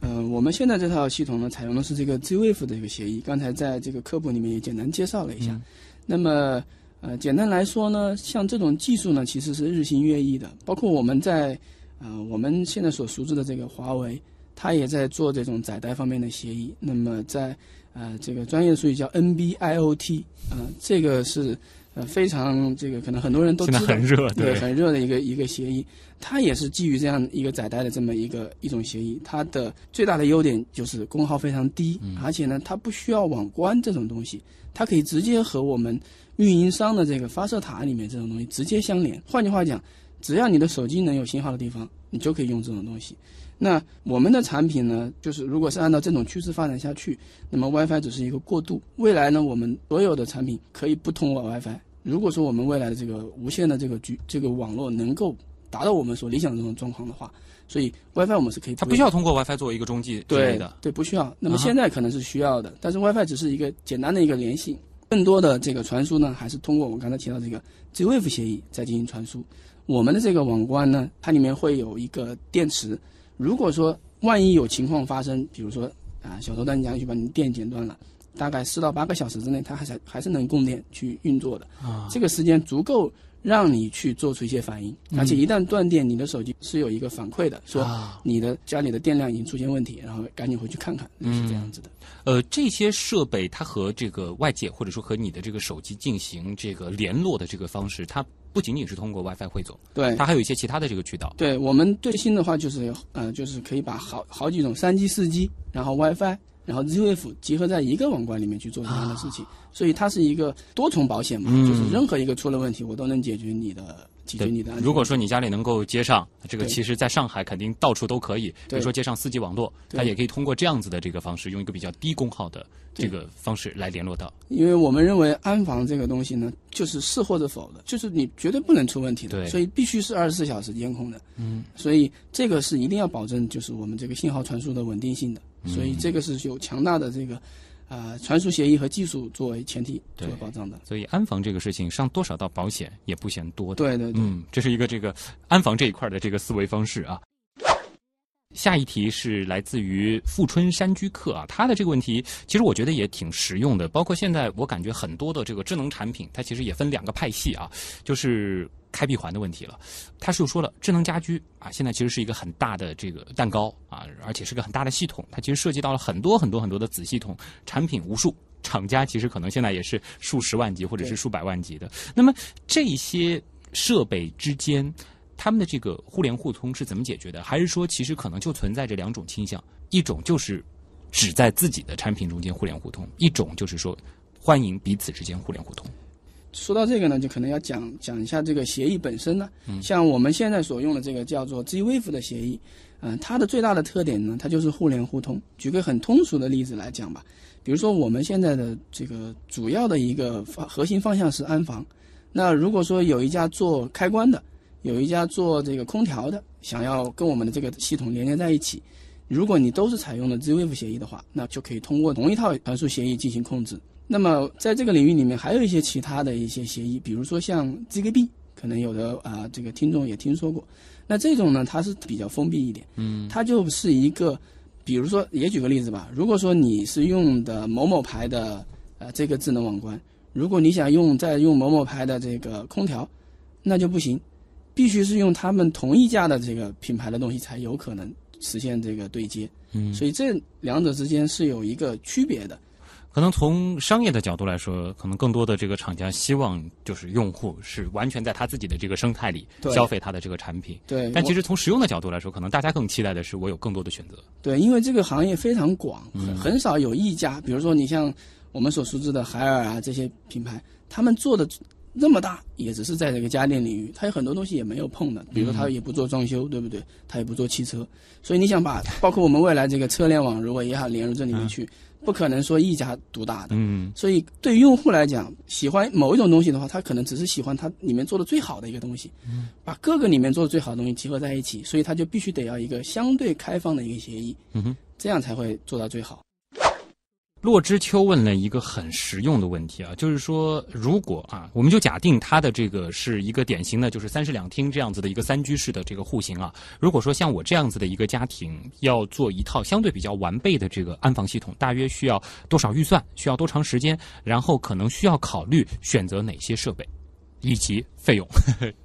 呃，我们现在这套系统呢，采用的是这个 Z-Wave 的一个协议，刚才在这个科普里面也简单介绍了一下。那么，呃，简单来说呢，像这种技术呢，其实是日新月异的。包括我们在，呃，我们现在所熟知的这个华为，它也在做这种载带方面的协议。那么在，呃，这个专业术语叫 NB-IoT，呃，这个是呃，非常这个可能很多人都知道，
很热，
对，很热的一个一个协议。它也是基于这样一个载带的这么一个一种协议。它的最大的优点就是功耗非常低，而且呢，它不需要网关这种东西，它可以直接和我们运营商的这个发射塔里面这种东西直接相连。换句话讲，只要你的手机能有信号的地方，你就可以用这种东西。那我们的产品呢，就是如果是按照这种趋势发展下去，那么 WiFi 只是一个过渡。未来呢，我们所有的产品可以不通过 WiFi。如果说我们未来的这个无线的这个局这个网络能够达到我们所理想的这种状况的话，所以 WiFi 我们是可以。
它不需要通过 WiFi 作为一个中继之类的。
对，不需要。那么现在可能是需要的，但是 WiFi 只是一个简单的一个联系，更多的这个传输呢，还是通过我刚才提到这个 Z-Wave 协议在进行传输。我们的这个网关呢，它里面会有一个电池。如果说万一有情况发生，比如说啊小偷进去把你电剪断了，大概四到八个小时之内，它还是还是能供电去运作的。啊，这个时间足够让你去做出一些反应，而且一旦断电，你的手机是有一个反馈的，说你的家里的电量已经出现问题，然后赶紧回去看看，是这样子的。
呃，这些设备它和这个外界或者说和你的这个手机进行这个联络的这个方式，它。不仅仅是通过 WiFi 汇总，
对，
它还有一些其他的这个渠道。
对我们最新的话就是，呃，就是可以把好好几种三 G、四 G，然后 WiFi，然后 Z-Wave 结合在一个网关里面去做这样的事情，所以它是一个多重保险嘛，就是任何一个出了问题，我都能解决你的。解决你的。
如果说你家里能够接上这个，其实在上海肯定到处都可以。比如说接上四 G 网络，它也可以通过这样子的这个方式，用一个比较低功耗的这个方式来联络到。
因为我们认为安防这个东西呢，就是是或者否的，就是你绝对不能出问题的，所以必须是二十四小时监控的。嗯，所以这个是一定要保证，就是我们这个信号传输的稳定性的。所以这个是有强大的这个。啊，传输协议和技术作为前提作为保障的，
所以安防这个事情上多少道保险也不嫌多。
对对，
嗯，这是一个这个安防这一块的这个思维方式啊。下一题是来自于富春山居客啊，他的这个问题其实我觉得也挺实用的，包括现在我感觉很多的这个智能产品，它其实也分两个派系啊，就是。开闭环的问题了，他是又说了，智能家居啊，现在其实是一个很大的这个蛋糕啊，而且是个很大的系统，它其实涉及到了很多很多很多的子系统，产品无数，厂家其实可能现在也是数十万级或者是数百万级的。那么这些设备之间，他们的这个互联互通是怎么解决的？还是说其实可能就存在着两种倾向？一种就是只在自己的产品中间互联互通，一种就是说欢迎彼此之间互联互通。
说到这个呢，就可能要讲讲一下这个协议本身呢。像我们现在所用的这个叫做 Z-Wave 的协议，嗯，它的最大的特点呢，它就是互联互通。举个很通俗的例子来讲吧，比如说我们现在的这个主要的一个方核心方向是安防。那如果说有一家做开关的，有一家做这个空调的，想要跟我们的这个系统连接在一起，如果你都是采用的 Z-Wave 协议的话，那就可以通过同一套传输协议进行控制。那么，在这个领域里面，还有一些其他的一些协议，比如说像 ZigBee，可能有的啊，这个听众也听说过。那这种呢，它是比较封闭一点，嗯，它就是一个，比如说，也举个例子吧，如果说你是用的某某牌的呃这个智能网关，如果你想用再用某某牌的这个空调，那就不行，必须是用他们同一家的这个品牌的东西才有可能实现这个对接，嗯，所以这两者之间是有一个区别的。
可能从商业的角度来说，可能更多的这个厂家希望就是用户是完全在他自己的这个生态里消费他的这个产品。
对。
但其实从实用的角度来说，可能大家更期待的是我有更多的选择。
对，因为这个行业非常广，很少有一家，比如说你像我们所熟知的海尔啊这些品牌，他们做的那么大，也只是在这个家电领域，它有很多东西也没有碰的，比如说它也不做装修，对不对？它也不做汽车，所以你想把包括我们未来这个车联网，如果也好连入这里面去。不可能说一家独大的，嗯，所以对于用户来讲，喜欢某一种东西的话，他可能只是喜欢它里面做的最好的一个东西，嗯，把各个里面做的最好的东西集合在一起，所以他就必须得要一个相对开放的一个协议，嗯哼，这样才会做到最好。
洛之秋问了一个很实用的问题啊，就是说，如果啊，我们就假定他的这个是一个典型的，就是三室两厅这样子的一个三居室的这个户型啊。如果说像我这样子的一个家庭要做一套相对比较完备的这个安防系统，大约需要多少预算？需要多长时间？然后可能需要考虑选择哪些设备，以及费用？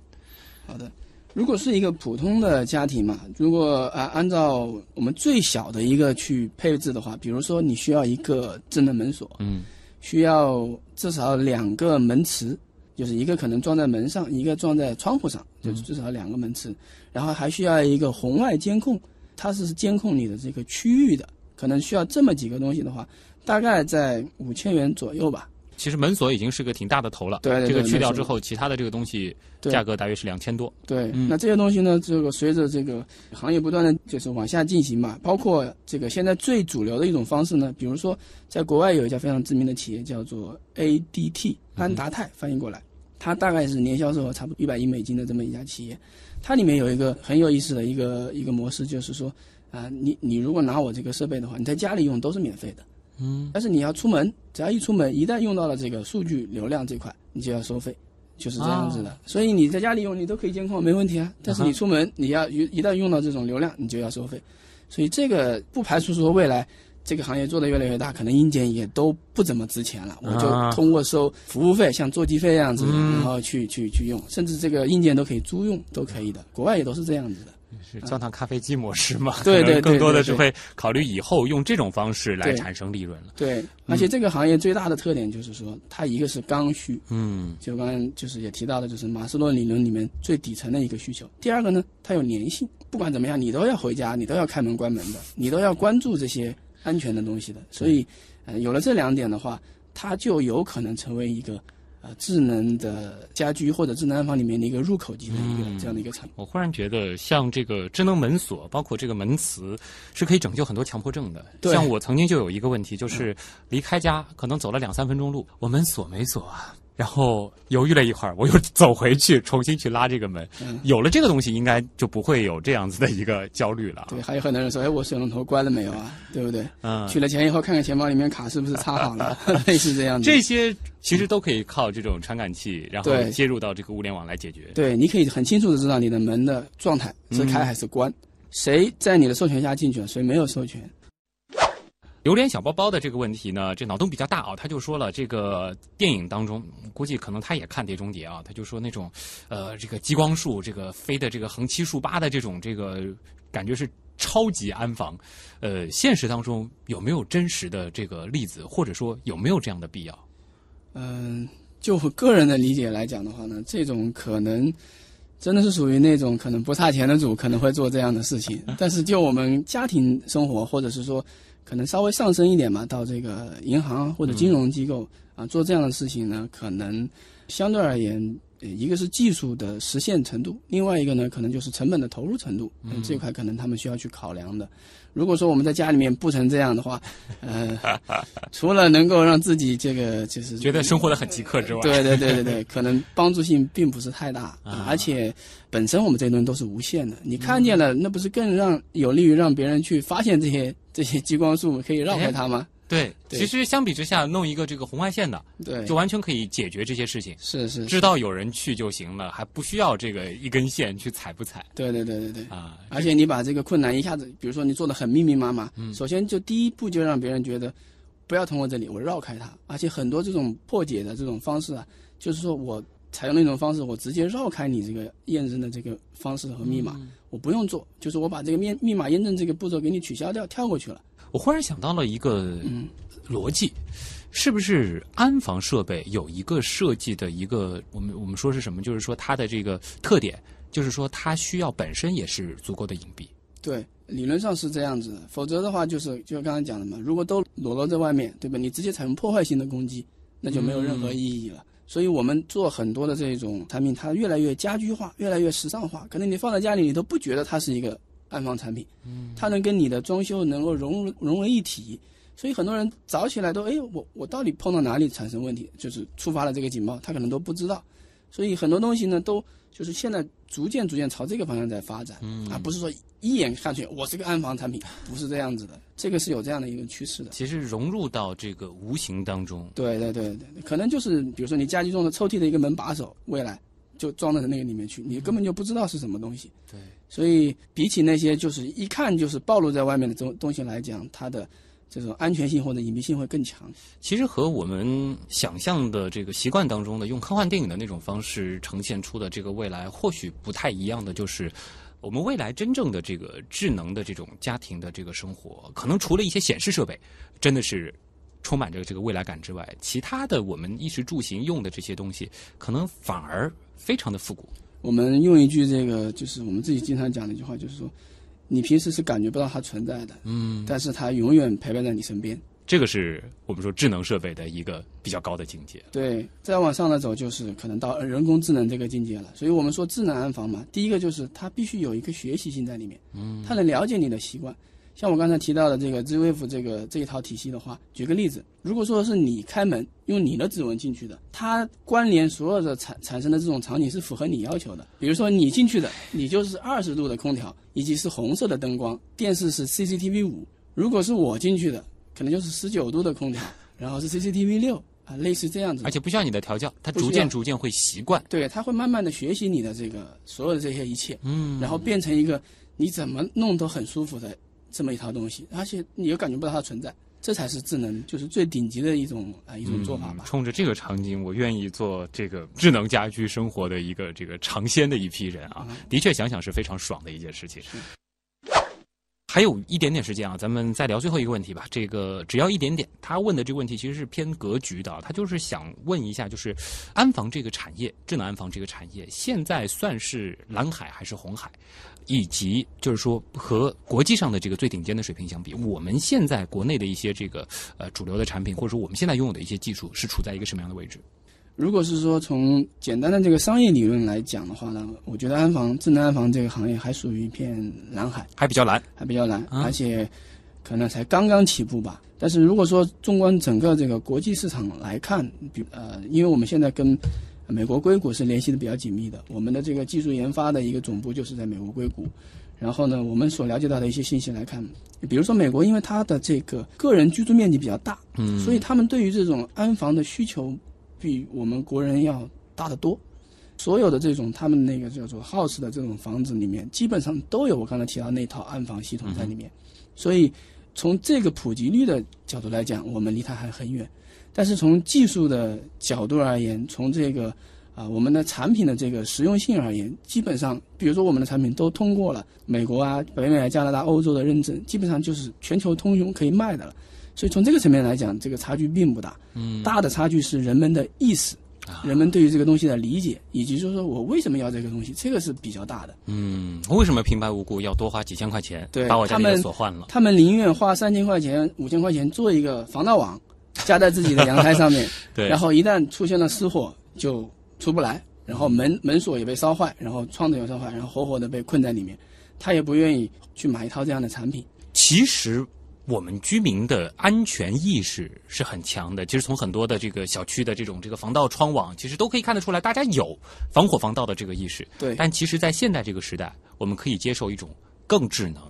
[LAUGHS]
好的。如果是一个普通的家庭嘛，如果啊按照我们最小的一个去配置的话，比如说你需要一个智能门锁，嗯，需要至少两个门磁，就是一个可能装在门上，一个装在窗户上，就至少两个门磁，然后还需要一个红外监控，它是监控你的这个区域的，可能需要这么几个东西的话，大概在五千元左右吧。
其实门锁已经是个挺大的头了，
对
这个去掉之后，其他的这个东西价格大约是两千多。
对，那这些东西呢，这个随着这个行业不断的就是往下进行嘛，包括这个现在最主流的一种方式呢，比如说在国外有一家非常知名的企业叫做 ADT 安达泰，翻译过来，它大概是年销售额差不多一百亿美金的这么一家企业，它里面有一个很有意思的一个一个模式，就是说啊，你你如果拿我这个设备的话，你在家里用都是免费的。
嗯，
但是你要出门，只要一出门，一旦用到了这个数据流量这块，你就要收费，就是这样子的。所以你在家里用，你都可以监控，没问题啊。但是你出门，你要一一旦用到这种流量，你就要收费。所以这个不排除说未来这个行业做得越来越大，可能硬件也都不怎么值钱了。我就通过收服务费，像座机费这样子，然后去去去用，甚至这个硬件都可以租用，都可以的。国外也都是这样子的。
是焦糖咖啡机模式嘛？[LAUGHS]
对对，
更多的是会考虑以后用这种方式来产生利润了。
对，而且这个行业最大的特点就是说，它一个是刚需，
嗯，
就刚刚就是也提到的，就是马斯洛理论里面最底层的一个需求。第二个呢，它有粘性，不管怎么样，你都要回家，你都要开门关门的，你都要关注这些安全的东西的。所以，呃，有了这两点的话，它就有可能成为一个。呃，智能的家居或者智能安防里面的一个入口级的一个这样的一个产品。
我忽然觉得，像这个智能门锁，包括这个门磁，是可以拯救很多强迫症的。像我曾经就有一个问题，就是离开家可能走了两三分钟路，我门锁没锁啊。然后犹豫了一会儿，我又走回去重新去拉这个门。有了这个东西，应该就不会有这样子的一个焦虑了。
对，还有很多人说：“哎，我水龙头关了没有啊？对不对？”
嗯。
取了钱以后，看看钱包里面卡是不是插好了，[LAUGHS] 类似这样子。
这些其实都可以靠这种传感器，然后接入到这个物联网来解决。
对，你可以很清楚的知道你的门的状态是开还是关，谁在你的授权下进去了，谁没有授权。
榴莲小包包的这个问题呢，这脑洞比较大啊。他就说了，这个电影当中，估计可能他也看《碟中谍》啊。他就说那种，呃，这个激光束，这个飞的这个横七竖八的这种，这个感觉是超级安防。呃，现实当中有没有真实的这个例子，或者说有没有这样的必要？
嗯，就我个人的理解来讲的话呢，这种可能真的是属于那种可能不差钱的主可能会做这样的事情。[LAUGHS] 但是就我们家庭生活，或者是说。可能稍微上升一点嘛，到这个银行或者金融机构啊做这样的事情呢，可能相对而言，一个是技术的实现程度，另外一个呢，可能就是成本的投入程度，这块可能他们需要去考量的。如果说我们在家里面布成这样的话，呃，[LAUGHS] 除了能够让自己这个就是
觉得生活的很极客之外，
对对对对对，可能帮助性并不是太大，而且本身我们这些东西都是无限的，你看见了，那不是更让有利于让别人去发现这些。这些激光束可以绕开它吗？
对，其实相比之下，弄一个这个红外线的，
对，
就完全可以解决这些事情。
是是，
知道有人去就行了，还不需要这个一根线去踩不踩。
对对对对对
啊！
而且你把这个困难一下子，比如说你做的很密密麻麻，首先就第一步就让别人觉得不要通过这里，我绕开它。而且很多这种破解的这种方式啊，就是说我采用那种方式，我直接绕开你这个验证的这个方式和密码，我不用做，就是我把这个密密码验证这个步骤给你取消掉，跳过去了。
我忽然想到了一个逻辑，是不是安防设备有一个设计的一个我们我们说是什么？就是说它的这个特点，就是说它需要本身也是足够的隐蔽。
对，理论上是这样子的，否则的话就是就刚才讲的嘛，如果都裸露在外面，对吧？你直接采用破坏性的攻击，那就没有任何意义了。所以我们做很多的这种产品，它越来越家居化，越来越时尚化，可能你放在家里，你都不觉得它是一个。安防产品，嗯，它能跟你的装修能够融融为一体，所以很多人早起来都哎，我我到底碰到哪里产生问题，就是触发了这个警报，他可能都不知道，所以很多东西呢，都就是现在逐渐逐渐朝这个方向在发展，嗯，而不是说一眼看去我是个安防产品，不是这样子的，这个是有这样的一个趋势的。
其实融入到这个无形当中，
对对对对，可能就是比如说你家居中的抽屉的一个门把手，未来就装到那个里面去，你根本就不知道是什么东西，
对。
所以，比起那些就是一看就是暴露在外面的东东西来讲，它的这种安全性或者隐蔽性会更强。
其实和我们想象的这个习惯当中的用科幻电影的那种方式呈现出的这个未来，或许不太一样的，就是我们未来真正的这个智能的这种家庭的这个生活，可能除了一些显示设备，真的是充满着这个未来感之外，其他的我们衣食住行用的这些东西，可能反而非常的复古。
我们用一句这个，就是我们自己经常讲的一句话，就是说，你平时是感觉不到它存在的，
嗯，
但是它永远陪伴在你身边。
这个是我们说智能设备的一个比较高的境界。
对，再往上的走就是可能到人工智能这个境界了。所以我们说智能安防嘛，第一个就是它必须有一个学习性在里面，
嗯，
它能了解你的习惯。像我刚才提到的这个 Z-Wave 这个这一套体系的话，举个例子，如果说是你开门用你的指纹进去的，它关联所有的产产生的这种场景是符合你要求的。比如说你进去的，你就是二十度的空调，以及是红色的灯光，电视是 CCTV 五。如果是我进去的，可能就是十九度的空调，然后是 CCTV 六啊，类似这样子。
而且不需要你的调教，它逐渐逐渐会习惯。
对，它会慢慢的学习你的这个所有的这些一切，
嗯，
然后变成一个你怎么弄都很舒服的。这么一套东西，而且你又感觉不到它存在，这才是智能，就是最顶级的一种啊一种做法吧。
冲着这个场景，我愿意做这个智能家居生活的一个这个尝鲜的一批人啊！的确，想想是非常爽的一件事情。还有一点点时间啊，咱们再聊最后一个问题吧。这个只要一点点，他问的这个问题其实是偏格局的，他就是想问一下，就是安防这个产业，智能安防这个产业，现在算是蓝海还是红海？以及就是说和国际上的这个最顶尖的水平相比，我们现在国内的一些这个呃主流的产品，或者说我们现在拥有的一些技术，是处在一个什么样的位置？
如果是说从简单的这个商业理论来讲的话呢，我觉得安防智能安防这个行业还属于一片蓝海，
还比较蓝，
还比较蓝，而且可能才刚刚起步吧。但是如果说纵观整个这个国际市场来看，比呃，因为我们现在跟美国硅谷是联系的比较紧密的，我们的这个技术研发的一个总部就是在美国硅谷。然后呢，我们所了解到的一些信息来看，比如说美国，因为它的这个个人居住面积比较大，
嗯，
所以他们对于这种安防的需求。比我们国人要大得多，所有的这种他们那个叫做 house 的这种房子里面，基本上都有我刚才提到那套安防系统在里面。所以从这个普及率的角度来讲，我们离它还很远。但是从技术的角度而言，从这个啊我们的产品的这个实用性而言，基本上，比如说我们的产品都通过了美国啊、北美、加拿大、欧洲的认证，基本上就是全球通用可以卖的了。所以从这个层面来讲，这个差距并不大。
嗯，
大的差距是人们的意识，人们对于这个东西的理解，以及就是说我为什么要这个东西，这个是比较大的。
嗯，为什么平白无故要多花几千块钱，
对，
把我家里的锁换了？
他们宁愿花三千块钱、五千块钱做一个防盗网，[LAUGHS] 加在自己的阳台上面，[LAUGHS]
对，
然后一旦出现了失火就出不来，然后门门锁也被烧坏，然后窗子也烧坏，然后活活的被困在里面，他也不愿意去买一套这样的产品。
其实。我们居民的安全意识是很强的。其实从很多的这个小区的这种这个防盗窗网，其实都可以看得出来，大家有防火防盗的这个意识。
对。
但其实，在现在这个时代，我们可以接受一种更智能、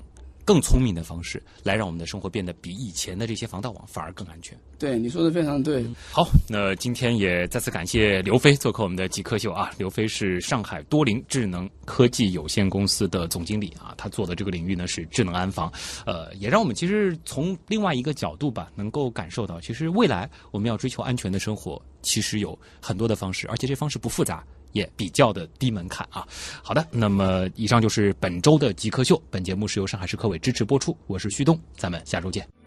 更聪明的方式，来让我们的生活变得比以前的这些防盗网反而更安全。
对，你说的非常对。
好，那今天也再次感谢刘飞做客我们的极客秀啊。刘飞是上海多灵智能科技有限公司的总经理啊，他做的这个领域呢是智能安防，呃，也让我们其实从另外一个角度吧，能够感受到，其实未来我们要追求安全的生活，其实有很多的方式，而且这方式不复杂，也比较的低门槛啊。好的，那么以上就是本周的极客秀，本节目是由上海市科委支持播出，我是旭东，咱们下周见。